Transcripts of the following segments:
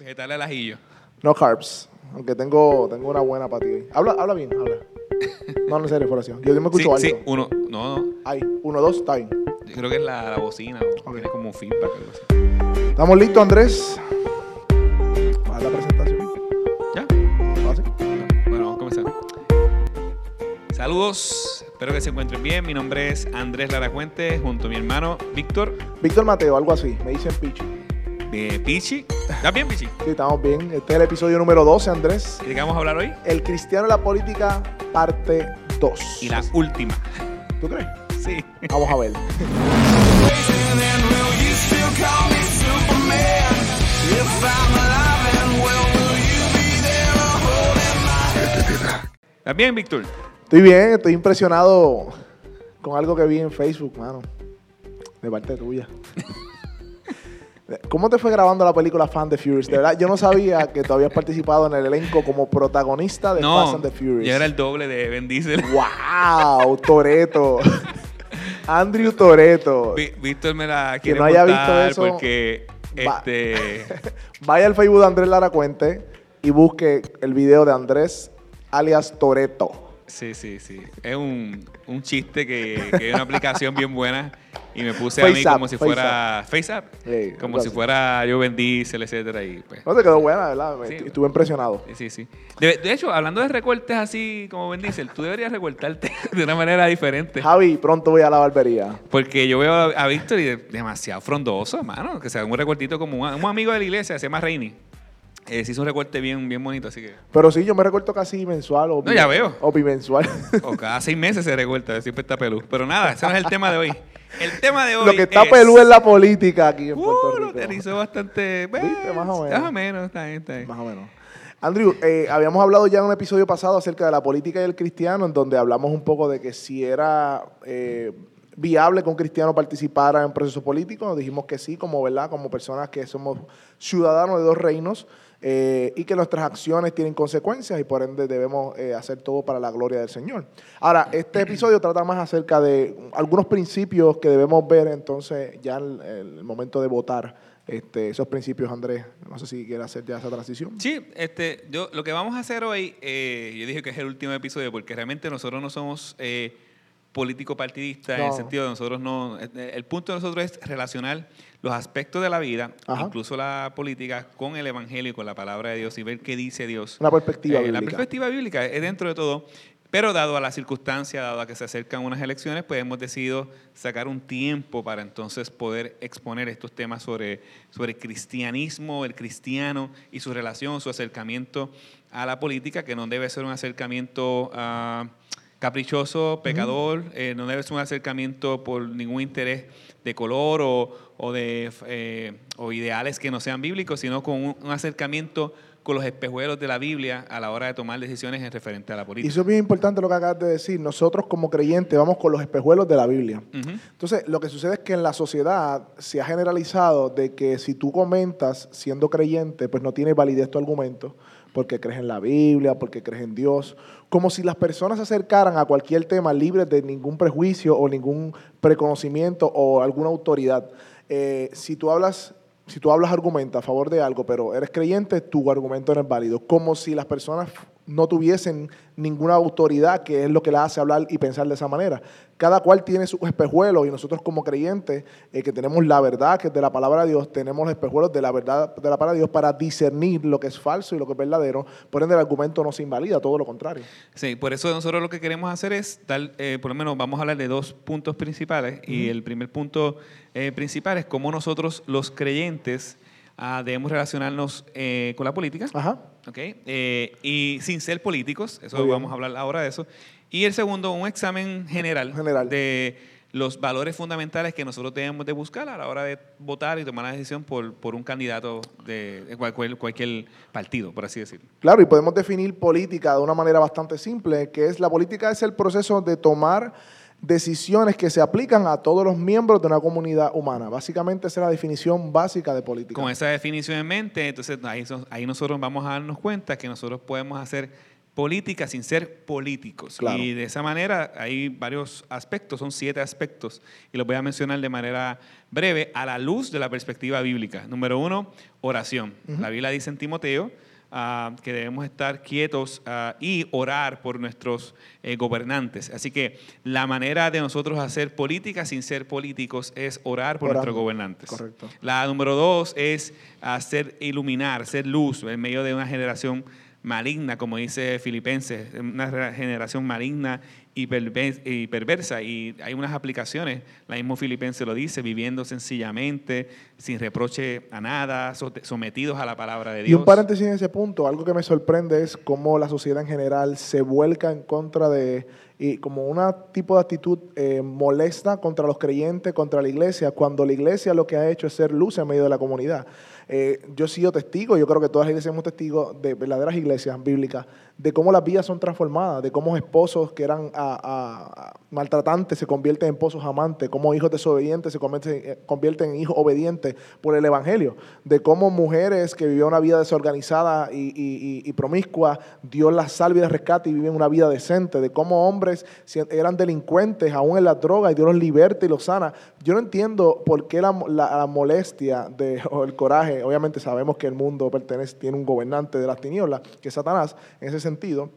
Vegetal al ajillo. No carbs. Aunque tengo, tengo una buena para ti. Habla, habla bien, habla. No, en serio, fuera así. Yo, yo me escucho sí, sí, uno. No, no. Ahí, uno, dos, está bien. Yo creo que es la, la bocina. O Ok. Tiene como un feedback algo así. ¿Estamos listos, Andrés? Para la presentación. ¿Ya? ¿Así? Bueno, vamos a comenzar. Saludos, espero que se encuentren bien. Mi nombre es Andrés Laracuente, junto a mi hermano Víctor Víctor Mateo, algo así. Me dicen Pichi. De Pichi. ¿Estás bien, Pichi? Sí, estamos bien. Este es el episodio número 12, Andrés. ¿Y de qué vamos a hablar hoy? El cristiano y la política, parte 2. Y la última. ¿Tú crees? Sí. Vamos a ver. ¿Estás bien, Víctor? Estoy bien, estoy impresionado con algo que vi en Facebook, mano. De parte tuya. ¿Cómo te fue grabando la película Fan the Furious? De verdad, yo no sabía que tú habías participado en el elenco como protagonista de Fast No, and the Furious. yo era el doble de Ben Diesel. ¡Wow! Toreto. Andrew Toreto. Víctor me la Que no haya visto eso, porque este Vaya al Facebook de Andrés Lara Cuente y busque el video de Andrés alias Toreto. Sí, sí, sí. Es un, un chiste que, que es una aplicación bien buena y me puse a mí como si fuera FaceApp, Sí, como si fuera yo Ben Diesel, etcétera y pues No te quedó buena, ¿verdad? Sí. Estuve impresionado. Sí, sí. De, de hecho, hablando de recortes así como Ben Diesel, tú deberías recortarte de una manera diferente. Javi, pronto voy a la barbería. Porque yo veo a, Víctor y de- demasiado frondoso, hermano. Que sea un recortito como un, un amigo de la iglesia, se llama Reini. Eh, se hizo un recorte bien, bien bonito, así que. Pero sí, yo me recorto casi mensual o, No, ya veo. o bimensual. O cada seis meses se recorta, siempre está pelú. Pero nada, ese no es el tema de hoy. El tema de hoy. Lo que está es, pelú es la política aquí en Puerto Uh, lo Rico. aterrizó bastante. ¿Viste? Más o menos. Más o menos, está bien, está bien. Más o menos. Andrew, eh, habíamos hablado ya en un episodio pasado acerca de la política y el cristiano, en donde hablamos un poco de que si era eh, viable que un cristiano participara en procesos políticos. Nos dijimos que sí, como verdad, como personas que somos ciudadanos de dos reinos eh, y que nuestras acciones tienen consecuencias y por ende debemos eh, hacer todo para la gloria del Señor. Ahora, este episodio trata más acerca de algunos principios que debemos ver entonces ya en el momento de votar. Este, esos principios, Andrés, no sé si quieres hacer ya esa transición. Sí, este, yo, lo que vamos a hacer hoy, eh, yo dije que es el último episodio porque realmente nosotros no somos eh, político partidistas en el No. sentido de nosotros no. El punto de nosotros es relacionar los aspectos de la vida, Ajá. incluso la política, con el evangelio y con la palabra de Dios y ver qué dice Dios. Una perspectiva Eh, La bíblica. perspectiva bíblica es dentro de todo. Pero dado a la circunstancia, dado a que se acercan unas elecciones, pues hemos decidido sacar un tiempo para entonces poder exponer estos temas sobre, sobre el cristianismo, el cristiano y su relación, su acercamiento a la política, que no debe ser un acercamiento ah, caprichoso, pecador, eh, no debe ser un acercamiento por ningún interés de color o, o de, eh, o ideales que no sean bíblicos, sino con un, un acercamiento con los espejuelos de la Biblia a la hora de tomar decisiones en referente a la Y política. eso es bien importante lo que acabas de decir. Nosotros como creyentes vamos con los espejuelos de la Biblia. Entonces, lo que sucede es que en la sociedad se ha generalizado de que si tú comentas siendo creyente, pues no tiene validez tu argumento, porque crees en la Biblia, porque crees en Dios, como si las personas se acercaran a cualquier tema libres de ningún prejuicio o ningún preconocimiento o alguna autoridad. Eh, si tú hablas si tú hablas argumenta a favor de algo, pero eres creyente, tu argumento no es válido. Como si las personas no tuviesen ninguna autoridad, que es lo que la hace hablar y pensar de esa manera. Cada cual tiene sus espejuelos y nosotros como creyentes, eh, que tenemos la verdad, que es de la palabra de Dios, tenemos los espejuelos de la verdad de la palabra de Dios para discernir lo que es falso y lo que es verdadero. Por ende, el argumento no se invalida, todo lo contrario. Sí, por eso nosotros lo que queremos hacer es dar, eh, por lo menos vamos a hablar de dos puntos principales. Y el primer punto eh, principal es cómo nosotros, los creyentes, ah, debemos relacionarnos eh, con la política. Ajá. ¿ok? Eh, y sin ser políticos, eso vamos a hablar ahora de eso. Y el segundo, un examen general, General. de los valores fundamentales que nosotros debemos de buscar a la hora de votar y tomar la decisión por, por un candidato de, de cualquier, cualquier partido, por así decirlo. Claro, y podemos definir política de una manera bastante simple, que es la política es el proceso de tomar decisiones que se aplican a todos los miembros de una comunidad humana. Básicamente esa es la definición básica de política. Con esa definición en mente, entonces ahí, ahí nosotros vamos a darnos cuenta que nosotros podemos hacer política sin ser políticos. Claro. Y de esa manera hay varios aspectos, son siete aspectos, y los voy a mencionar de manera breve a la luz de la perspectiva bíblica. Número uno, oración. La Biblia dice en Timoteo ah, que debemos estar quietos ah, y orar por nuestros eh, gobernantes. Así que la manera de nosotros hacer política sin ser políticos es orar por Orando. nuestros gobernantes. Correcto. La número dos es hacer iluminar, ser luz en medio de una generación maligna, como dice Filipenses, una generación maligna y, y perversa. Y hay unas aplicaciones, la mismo Filipenses lo dice, viviendo sencillamente, sin reproche a nada, so- sometidos a la palabra de Y Dios. un paréntesis en ese punto, algo que me sorprende es cómo la sociedad en general se vuelca en contra de, y como un tipo de actitud eh, molesta contra los creyentes, contra la iglesia, cuando la iglesia lo que ha hecho es ser luz en medio de la comunidad. Eh, yo he sido testigo, yo creo que todas las iglesias somos testigos de verdaderas iglesias bíblicas, de cómo las vidas son transformadas, de cómo esposos que eran maltratantes se convierten en esposos amantes, cómo hijos desobedientes se convierten, eh, convierten en hijos obedientes por el Evangelio, de cómo mujeres que vivían una vida desorganizada y promiscua, Dios las salva y las rescata y viven una vida decente, de cómo hombres eran delincuentes aún en la droga y Dios los liberta y los sana. Yo no entiendo por qué la molestia de, o el coraje, obviamente sabemos que el mundo pertenece, tiene un gobernante de las tinieblas, que es Satanás, en ese sentido,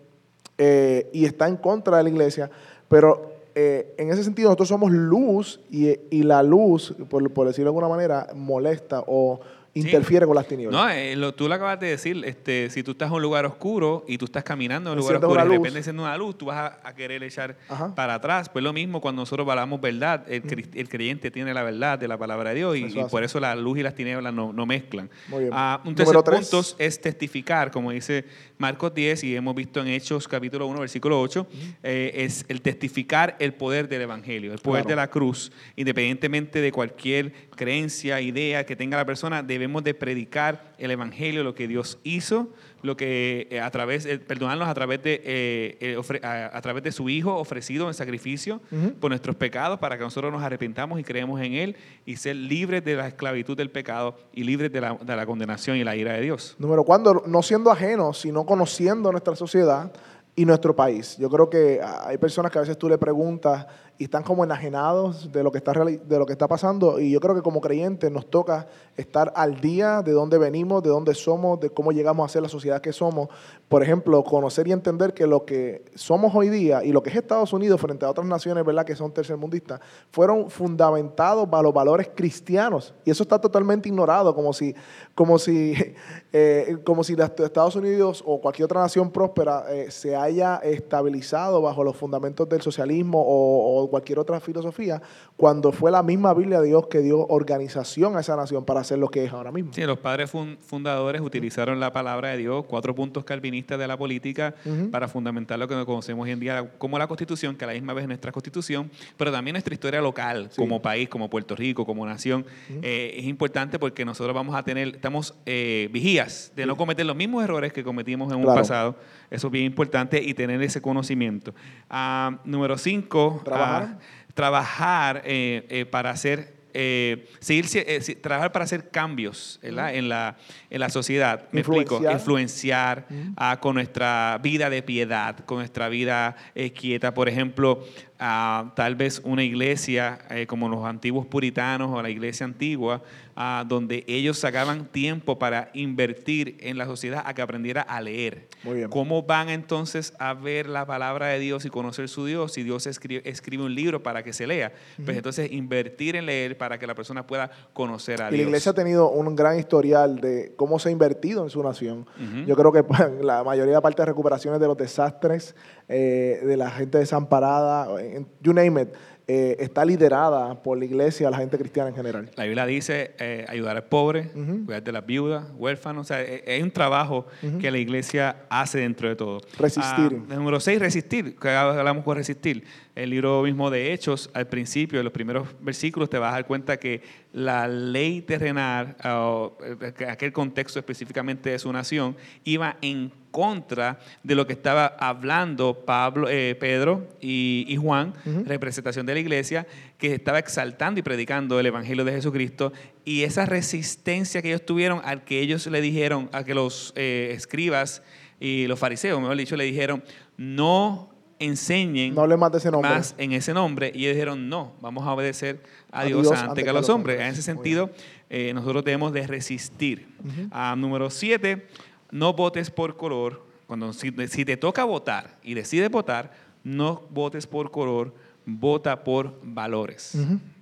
eh, y está en contra de la iglesia, pero eh, en ese sentido nosotros somos luz y, y la luz, por, por decirlo de alguna manera, molesta o interfiere con las tinieblas. No, eh, lo- tú lo acabas de decir, este, si tú estás en un lugar oscuro y tú estás caminando en un lugar oscuro y de repente enciende una luz, tú vas a, a querer echar Ajá. para atrás. Pues lo mismo cuando nosotros hablamos verdad, el, cri- el creyente tiene la verdad de la palabra de Dios y, Eso y hace. por eso la luz y las tinieblas no, no mezclan. Muy bien. Ah, un tercer punto es testificar, como dice Marcos 10 y hemos visto en Hechos capítulo 1, versículo 8, eh, es el testificar el poder del Evangelio, el poder Claro. de la cruz, independientemente de cualquier creencia, idea que tenga la persona, debemos de predicar el Evangelio, lo que Dios hizo, lo que eh, a través, eh, perdonarnos a través de eh, ofre- a, a través de su Hijo ofrecido en sacrificio por nuestros pecados, para que nosotros nos arrepentamos y creemos en Él y ser libres de la esclavitud del pecado y libres de la, de la condenación y la ira de Dios. Número cuatro, no siendo ajenos, sino conociendo nuestra sociedad y nuestro país. Yo creo que hay personas que a veces tú le preguntas y están como enajenados de lo que está, de lo que está pasando y yo creo que como creyentes nos toca estar al día de dónde venimos, de dónde somos, de cómo llegamos a ser la sociedad que somos. Por ejemplo, conocer y entender que lo que somos hoy día y lo que es Estados Unidos frente a otras naciones ¿verdad? que son tercermundistas, fueron fundamentados bajo los valores cristianos. Y eso está totalmente ignorado, como si, como si, eh, como si Estados Unidos o cualquier otra nación próspera eh, se haya estabilizado bajo los fundamentos del socialismo o, o cualquier otra filosofía, cuando fue la misma Biblia de Dios que dio organización a esa nación para hacer lo que es ahora mismo. Sí, los padres fun- fundadores utilizaron la palabra de Dios, cuatro puntos calvinistas de la política, para fundamentar lo que conocemos hoy en día como la Constitución, que a la misma vez es nuestra Constitución, pero también nuestra historia local, Sí. como país, como Puerto Rico, como nación. Eh, es importante porque nosotros vamos a tener, estamos eh, vigías de no cometer los mismos errores que cometimos en un Claro. pasado. Eso es bien importante y tener ese conocimiento. Ah, número cinco, Trabajar. ah, trabajar eh, eh, para hacer, eh, seguir, eh, trabajar para hacer cambios ¿verdad? en, la, en la sociedad. Me explico, Influenciar. influenciar ah, con nuestra vida de piedad, con nuestra vida eh, quieta. Por ejemplo, ah, tal vez una iglesia eh, como los antiguos puritanos o la iglesia antigua, ah, donde ellos sacaban tiempo para invertir en la sociedad a que aprendiera a leer. Muy bien. ¿Cómo van entonces a ver la palabra de Dios y conocer su Dios si Dios escribe, escribe un libro para que se lea? Pues entonces invertir en leer para que la persona pueda conocer a Y la Dios. iglesia ha tenido un gran historial de cómo se ha invertido en su nación. Yo creo que pues, la mayoría de parte de recuperaciones de los desastres, eh, de la gente desamparada, en- you name it, eh, está liderada por la iglesia, la gente cristiana en general. La Biblia dice eh, ayudar al pobre, Ujú. cuidar de las viudas, huérfanos. O sea, eh, hay un trabajo que la iglesia hace dentro de todo. Resistir. Ah, número seis, resistir. Que hablamos con resistir. El libro mismo de Hechos, al principio, en los primeros versículos, te vas a dar cuenta que la ley terrenal, o, eh, que aquel contexto específicamente de su nación, iba en contra de lo que estaba hablando Pablo, eh, Pedro y, y Juan, representación de la iglesia, que estaba exaltando y predicando el Evangelio de Jesucristo, y esa resistencia que ellos tuvieron al que ellos le dijeron, a que los eh, escribas y los fariseos, mejor dicho, le dijeron, no enseñen No hable más de ese nombre. más en ese nombre. Y ellos dijeron, no, vamos a obedecer a, A Dios, Dios antes, antes que a los hombres. En ese sentido, eh, nosotros debemos de resistir. Ah, número siete, no votes por color. Cuando, si, si te toca votar y decides votar, no votes por color, vota por valores.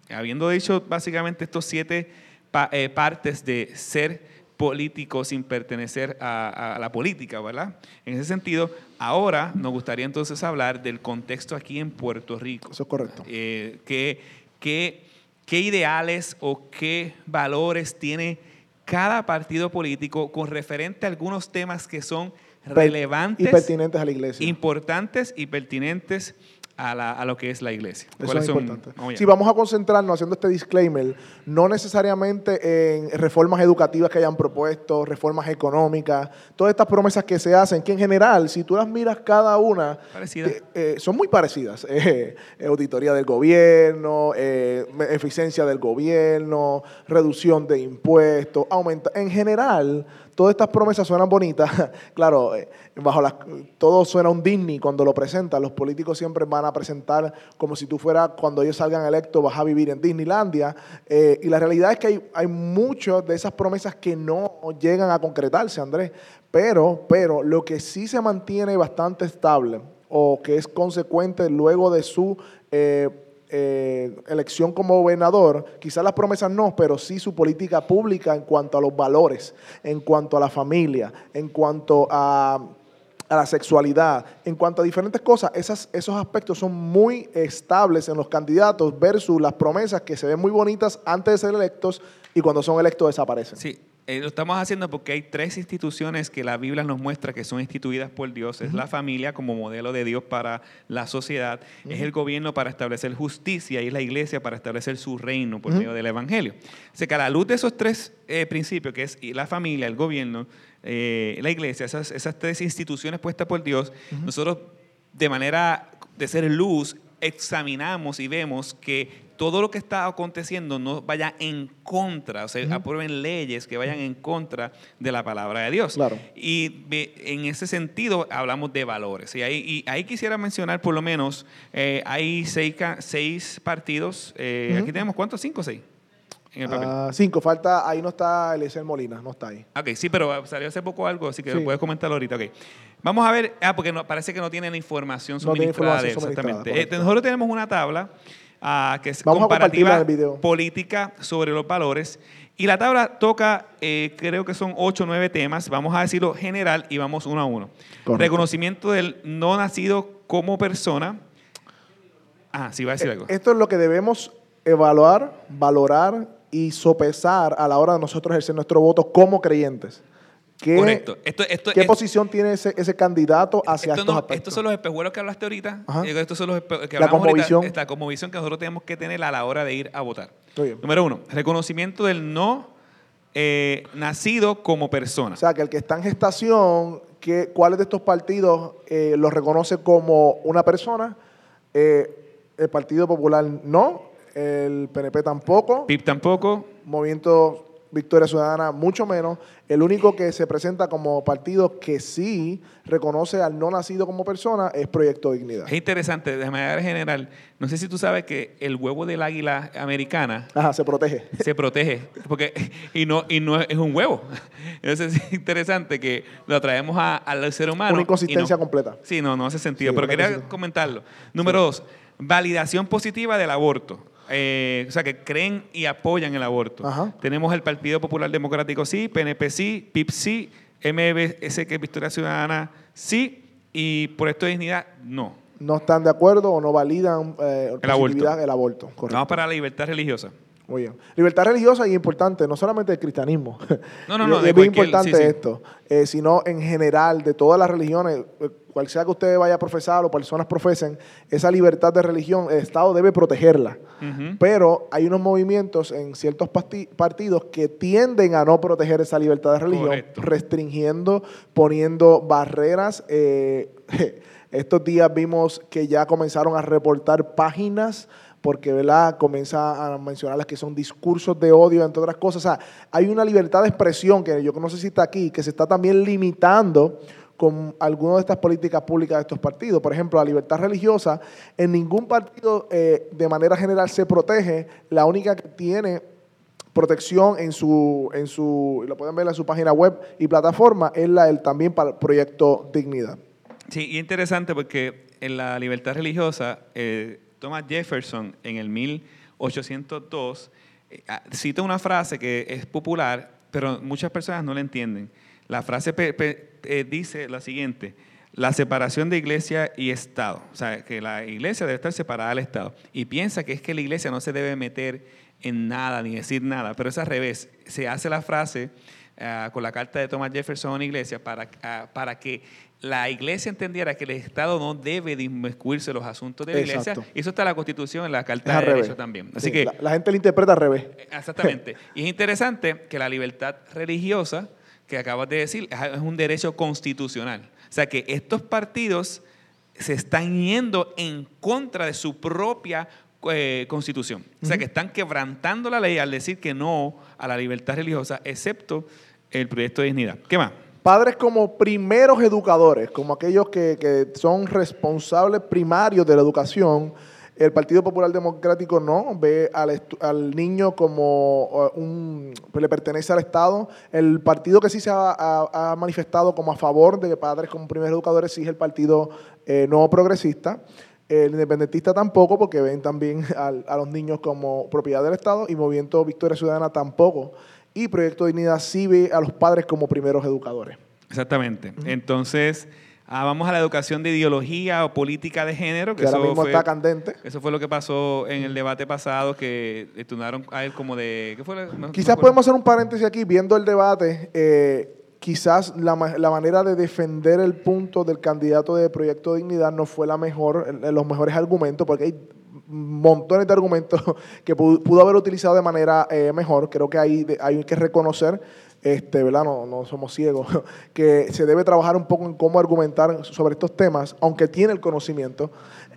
Habiendo dicho básicamente estos siete pa- eh, partes de ser político sin pertenecer a, a la política, ¿verdad? En ese sentido, ahora nos gustaría entonces hablar del contexto aquí en Puerto Rico. Eso es correcto. Eh, ¿qué, qué, qué ideales o qué valores tiene cada partido político con referente a algunos temas que son relevantes, Y pertinentes a la iglesia. importantes y pertinentes a, la- a lo que es la iglesia? Eso ¿Cuáles es son? importante. Allá. Si vamos a concentrarnos haciendo este disclaimer, no necesariamente en reformas educativas que hayan propuesto, reformas económicas, todas estas promesas que se hacen, que en general, si tú las miras cada una, eh, eh, son muy parecidas. Eh, auditoría del gobierno, eficiencia del gobierno, reducción de impuestos, aumenta. En general, todas estas promesas suenan bonitas. claro, eh, bajo las, todo suena un Disney cuando lo presentan. Los políticos siempre van a presentar como si tú fueras, cuando ellos salgan electos, vas a vivir en Disneylandia. Eh, y la realidad es que hay, hay muchas de esas promesas que no llegan a concretarse, Andrés. Pero, pero lo que sí se mantiene bastante estable o que es consecuente luego de su eh, eh, elección como gobernador, quizás las promesas no, pero sí su política pública en cuanto a los valores, en cuanto a la familia, en cuanto a, a la sexualidad, en cuanto a diferentes cosas, esos aspectos son muy estables en los candidatos versus las promesas que se ven muy bonitas antes de ser electos y cuando son electos desaparecen. Sí, eh, lo estamos haciendo porque hay tres instituciones que la Biblia nos muestra que son instituidas por Dios. Es la familia como modelo de Dios para la sociedad, es el gobierno para establecer justicia y es la iglesia para establecer su reino por medio del Evangelio. O sea que a la luz de esos tres eh, principios, que es la familia, el gobierno, eh, la iglesia, esas, esas tres instituciones puestas por Dios, nosotros de manera de ser luz examinamos y vemos que todo lo que está aconteciendo no vaya en contra, o sea, aprueben leyes que vayan en contra de la palabra de Dios. Claro. Y en ese sentido hablamos de valores. Y ahí, y ahí quisiera mencionar por lo menos, eh, hay seis, seis partidos, eh, aquí tenemos cuántos, cinco o seis en el papel. Ah, cinco, falta, ahí no está Eliezer Molina, no está ahí. Ok, sí, pero salió hace poco algo, así que Sí. lo puedes comentarlo ahorita. Ok. Vamos a ver, ah, porque no, parece que no tienen información No tiene suministrada de información él, suministrada, exactamente. Eh, nosotros tenemos una tabla ah, que es Vamos comparativa política sobre los valores. Y la tabla toca, eh, creo que son ocho o nueve temas. Vamos a decirlo general y vamos uno a uno. Correcto. Reconocimiento del no nacido como persona. Ah, sí, va a decir algo. Esto es lo que debemos evaluar, valorar y sopesar a la hora de nosotros ejercer nuestro voto como creyentes. ¿Qué, Correcto. Esto, esto, ¿qué esto- posición tiene ese, ese candidato hacia Esto estos no- aspectos? estos son los espejuelos que hablaste ahorita. Ajá. Estos son los que La hablamos ahorita, esta cosmovisión que nosotros tenemos que tener a la hora de ir a votar. Muy bien. Número uno, reconocimiento del no eh, nacido como persona. O sea, que el que está en gestación, que, ¿cuáles de estos partidos eh, los reconoce como una persona? Eh, el Partido Popular no, el PNP tampoco, PIB tampoco. Movimiento Victoria Ciudadana mucho menos. El único que se presenta como partido que sí reconoce al no nacido como persona es Proyecto Dignidad. Es interesante, de manera general, no sé si tú sabes que el huevo del águila americana Ajá, se protege. se protege porque y no y no es, un huevo. Entonces es interesante que lo traemos a- al ser humano. Una inconsistencia no- completa. Sí, no, no hace sentido. Sí, pero quería comentarlo. Número dos, validación positiva del aborto. Eh, o sea, que creen y apoyan el aborto. Ajá. Tenemos el Partido Popular Democrático sí, PNP sí, PIP sí, MBS que es Victoria Ciudadana sí, y por esto de dignidad no. No están de acuerdo o no validan eh, El aborto. positividad el aborto. Correcto. Vamos para la libertad religiosa. Muy bien. Libertad religiosa y importante, no solamente del cristianismo. No, no, no, Es muy importante sí, sí. esto, eh, sino en general de todas las religiones, cual sea que usted vaya a profesar o personas profesen, esa libertad de religión, el Estado debe protegerla. Pero hay unos movimientos en ciertos partidos que tienden a no proteger esa libertad de religión, Correcto. restringiendo, poniendo barreras. eh, estos días vimos que ya comenzaron a reportar páginas porque ¿verdad? comienza a mencionar las que son discursos de odio, entre otras cosas. O sea, hay una libertad de expresión que yo no sé si está aquí, que se está también limitando con alguna de estas políticas públicas de estos partidos. Por ejemplo, la libertad religiosa, en ningún partido eh, de manera general se protege. La única que tiene protección en su, en su, lo pueden ver en su página web y plataforma, es la del también para el proyecto Dignidad. Sí, y interesante porque en la libertad religiosa, eh, Thomas Jefferson en el 1802 eh, ah, cita una frase que es popular, pero muchas personas no la entienden. La frase eh, dice la siguiente, la separación de iglesia y Estado. O sea, que la iglesia debe estar separada del Estado. Y piensa que es que la iglesia no se debe meter en nada ni decir nada, pero es al revés. Se hace la frase ah, con la carta de Thomas Jefferson a la iglesia para, ah, para que la iglesia entendiera que el Estado no debe de inmiscuirse en los asuntos de la iglesia. Y eso está en la Constitución, en la Carta de Derechos también. Así que, la, gente lo interpreta al revés. Exactamente. y es interesante que la libertad religiosa, que acabas de decir, es un derecho constitucional. O sea que estos partidos se están yendo en contra de su propia eh, constitución. O sea que están quebrantando la ley al decir que no a la libertad religiosa, excepto el proyecto de dignidad. ¿Qué más? Padres como primeros educadores, como aquellos que, son responsables primarios de la educación, el Partido Popular Democrático no ve al, niño como un, pues le pertenece al Estado. El partido que sí se ha, manifestado como a favor de padres como primeros educadores sí es el Partido eh, No Progresista. El independentista tampoco, porque ven también a, los niños como propiedad del Estado y Movimiento Victoria Ciudadana tampoco y Proyecto Dignidad sí ve a los padres como primeros educadores. Exactamente. Entonces, ah, vamos a la educación de ideología o política de género. Que, ahora mismo está candente. Eso fue lo que pasó en el debate pasado, que estudiaron a él como de... ¿qué fue? quizás podemos hacer un paréntesis aquí, viendo el debate. Eh, quizás la, manera de defender el punto del candidato de Proyecto Dignidad no fue la mejor, los mejores argumentos, porque hay montones de argumentos que pudo, haber utilizado de manera eh, mejor. Creo que hay, hay que reconocer, este, ¿verdad? No, no somos ciegos, que se debe trabajar un poco en cómo argumentar sobre estos temas, aunque tiene el conocimiento.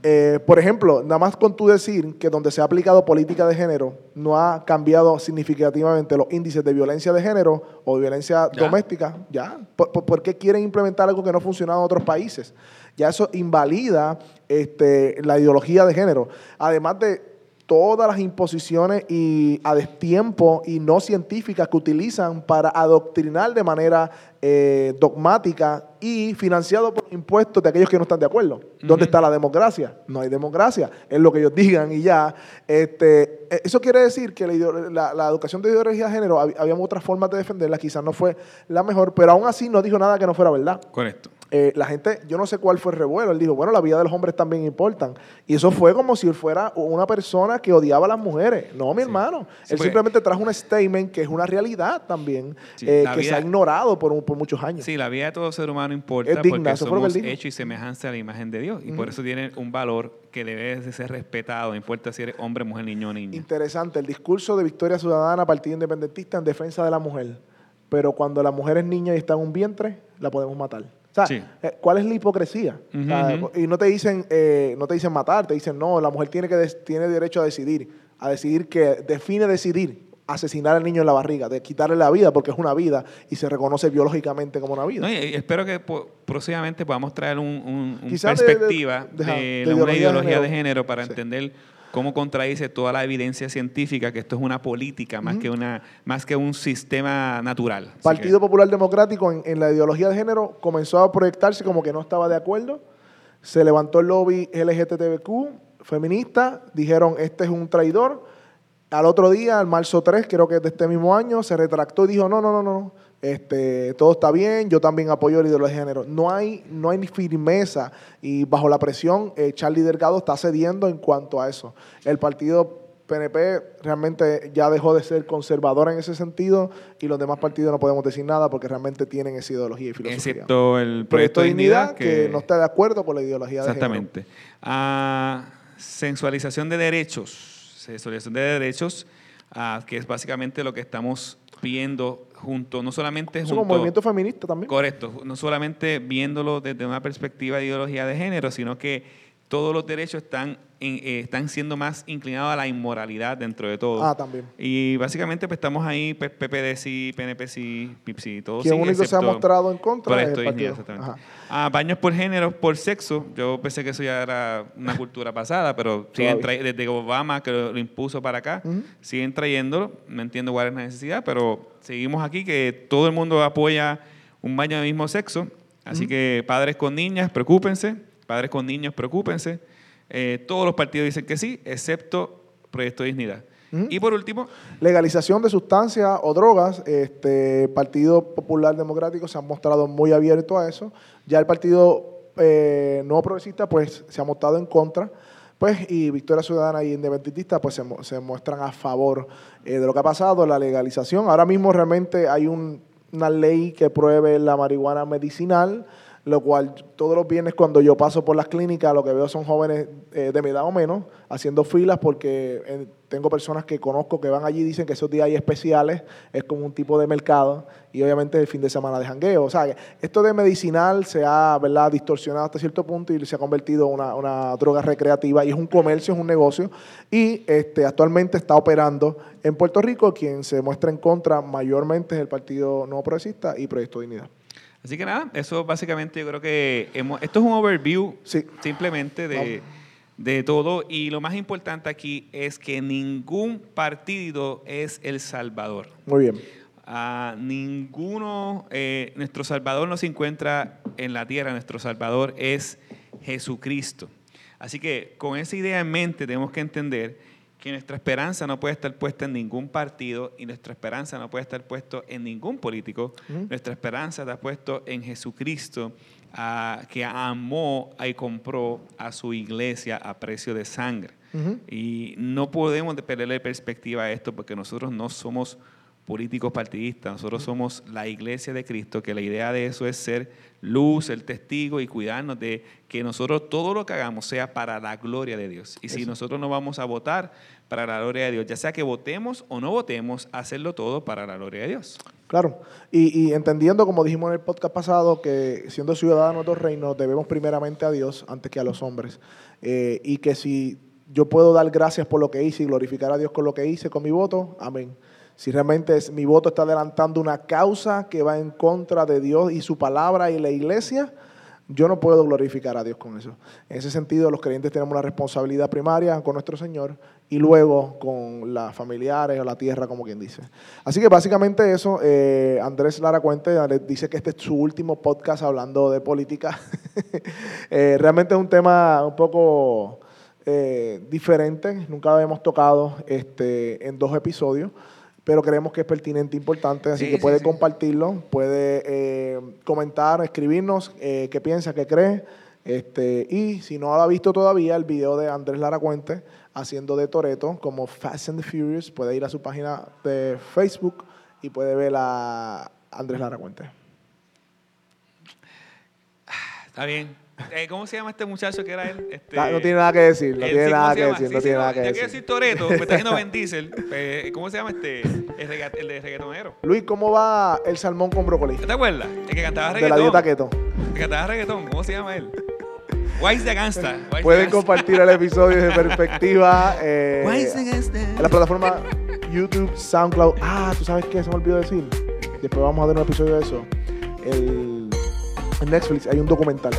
Eh, por ejemplo, nada más con tú decir que donde se ha aplicado política de género no ha cambiado significativamente los índices de violencia de género o de violencia doméstica, ya. ¿Por, qué quieren implementar algo que no ha funcionado en otros países? Ya eso invalida este, la ideología de género. Además de todas las imposiciones y a destiempo y no científicas que utilizan para adoctrinar de manera eh, dogmática y financiado por impuestos de aquellos que no están de acuerdo. ¿Dónde está la democracia? No hay democracia, es lo que ellos digan y ya. Este, eh, eso quiere decir que la, la, educación de ideología de género, había otras formas de defenderla, quizás no fue la mejor, pero aún así no dijo nada que no fuera verdad. Correcto. Eh, la gente, yo no sé cuál fue el revuelo, él dijo, bueno, la vida de los hombres también importan. Y eso fue como si él fuera una persona que odiaba a las mujeres. No, mi hermano. él simplemente trajo un statement que es una realidad también, eh, que se ha ignorado por, muchos años. Sí, la vida de todo ser humano importa porque somos hechos y semejanza a la imagen de Dios. Y por eso tiene un valor que debe de ser respetado, no importa si eres hombre, mujer, niño o niña. Interesante, el discurso de Victoria Ciudadana, Partido Independentista en defensa de la mujer. Pero cuando la mujer es niña y está en un vientre, la podemos matar. Eh, ¿cuál es la hipocresía? Y no te dicen eh, no te dicen matar, te dicen, no, la mujer tiene, que tiene derecho a decidir, a decidir que define decidir asesinar al niño en la barriga, de quitarle la vida porque es una vida y se reconoce biológicamente como una vida. espero que próximamente podamos traer un, perspectiva de, una ideología de género, para entender cómo contradice toda la evidencia científica que esto es una política más, que, una, más que un sistema natural. Partido Popular Democrático en, la ideología de género comenzó a proyectarse como que no estaba de acuerdo. Se levantó el lobby LGTBQ feminista, dijeron este es un traidor. Al otro día, el marzo 3, creo que es de este mismo año, se retractó y dijo, no, no, no, no, este, todo está bien, yo también apoyo la ideología de género. No hay, no hay firmeza y bajo la presión, eh, Charlie Delgado está cediendo en cuanto a eso. El partido PNP realmente ya dejó de ser conservador en ese sentido y los demás partidos no podemos decir nada porque realmente tienen esa ideología y filosofía. Excepto el proyecto de dignidad, que, no está de acuerdo con la ideología de género. Exactamente. Ah, sensualización de derechos. Sensualización de derechos, ah, que es básicamente lo que estamos viendo junto, no solamente junto... un movimiento feminista también. Correcto, no solamente viéndolo desde una perspectiva de ideología de género, sino que todos los derechos están, en- eh, están siendo más inclinados a la inmoralidad dentro de todo. Ah, también. Y básicamente pues, estamos ahí, pues, PPD sí, PNP sí, PIP sí, todo Quien sí, único se ha mostrado en contra es esto el partido. exactamente. Ah, baños por género, por sexo. Yo pensé que eso ya era una cultura pasada, pero siguen desde Obama que lo, lo impuso para acá, siguen trayéndolo. No entiendo cuál es la necesidad, pero seguimos aquí que todo el mundo apoya un baño del mismo sexo. Así que padres con niñas, preocúpense. Padres con niños, preocúpense. Eh, todos los partidos dicen que sí, excepto Proyecto Dignidad. Ujú. Y por último, Legalización de sustancias o drogas, este Partido Popular Democrático se ha mostrado muy abierto a eso. Ya el Partido eh, No Progresista pues se ha mostrado en contra. Pues, y Victoria Ciudadana y Independentista pues se, se muestran a favor eh, de lo que ha pasado, la legalización. Ahora mismo realmente hay un- una ley que prohíbe la marihuana medicinal, lo cual todos los viernes cuando yo paso por las clínicas lo que veo son jóvenes eh, de mi edad o menos haciendo filas porque eh, tengo personas que conozco que van allí y dicen que esos días hay especiales, es como un tipo de mercado y obviamente el fin de semana de jangueo. O sea, que esto de medicinal se ha ¿verdad? distorsionado hasta cierto punto y se ha convertido en una, una droga recreativa y es un comercio, es un negocio y este, actualmente está operando en Puerto Rico. Quien se muestra en contra mayormente es el Partido No Progresista y Proyecto Dignidad. Así que nada, eso básicamente yo creo que hemos, esto es un overview Sí. simplemente de, de todo y lo más importante aquí es que ningún partido es el Salvador. Muy bien. A ninguno, eh, nuestro Salvador no se encuentra en la tierra, nuestro Salvador es Jesucristo. Así que con esa idea en mente tenemos que entender que nuestra esperanza no puede estar puesta en ningún partido y nuestra esperanza no puede estar puesto en ningún político. Nuestra esperanza está puesto en Jesucristo, que amó y compró a su iglesia a precio de sangre. Y no podemos de perderle perspectiva a esto porque nosotros no somos políticos partidistas, nosotros somos la iglesia de Cristo, que la idea de eso es ser luz, el testigo y cuidarnos de que nosotros todo lo que hagamos sea para la gloria de Dios. Y si nosotros no vamos a votar para la gloria de Dios, ya sea que votemos o no votemos, hacerlo todo para la gloria de Dios. Claro, y, y entendiendo, como dijimos en el podcast pasado, que siendo ciudadanos de dos reinos debemos primeramente a Dios antes que a los hombres. Eh, y que si yo puedo dar gracias por lo que hice y glorificar a Dios con lo que hice, con mi voto, amén. Si realmente es- mi voto está adelantando una causa que va en contra de Dios y su palabra y la iglesia, yo no puedo glorificar a Dios con eso. En ese sentido, los creyentes tenemos una responsabilidad primaria con nuestro Señor y luego con las familiares o la tierra, como quien dice. Así que básicamente eso, eh, Andrés Lara Cuente dice que este es su último podcast hablando de política. Eh, realmente es un tema un poco eh, diferente, nunca lo hemos tocado este, en dos episodios. Pero creemos que es pertinente e importante, así Sí, que sí, puede sí. compartirlo, puede eh, comentar, escribirnos eh, qué piensa, qué cree. Este, y si no ha visto todavía, el video de Andrés Lara Cuente haciendo de Toreto como Fast and the Furious, puede ir a su página de Facebook y puede ver a Andrés Lara Cuente. Está bien. Eh, ¿Cómo se llama este muchacho que era él? Este, Ah, no tiene nada que decir, no tiene sí, ¿cómo nada que decir, Sí, no sí, tiene nada que ya quiero decir. decir Toreto, me está diciendo Diesel. pues, ¿Cómo se llama este? El, rega- el de reggaetonero. Luis, ¿cómo va el salmón con brócoli? ¿Te acuerdas? El que cantaba De reggaetón. la dieta keto. El que cantaba reggaetón. ¿Cómo se llama él? Wise de Gangsta. Wise de Pueden compartir el episodio de perspectiva eh, Wise de Gangsta. en la plataforma YouTube, SoundCloud. Ah, ¿tú sabes qué? Se me olvidó decir. Después vamos a ver un episodio de eso. El, en Netflix hay un documental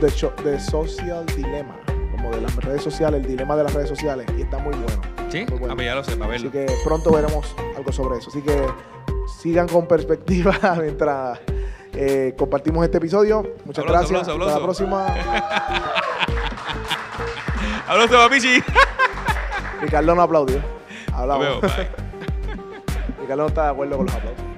de, de Social Dilemma, como de las redes sociales, el dilema de las redes sociales, y está muy bueno. ¿Sí? Muy bueno. Ah, pues ya lo sé, Así verlo. que pronto veremos algo sobre eso. Así que sigan con perspectiva mientras eh, compartimos este episodio. Muchas gracias. Hasta la próxima. ¡Habló papichi! Ricardo no aplaudió. Hablamos. Bye. Ricardo no está de acuerdo con los aplausos.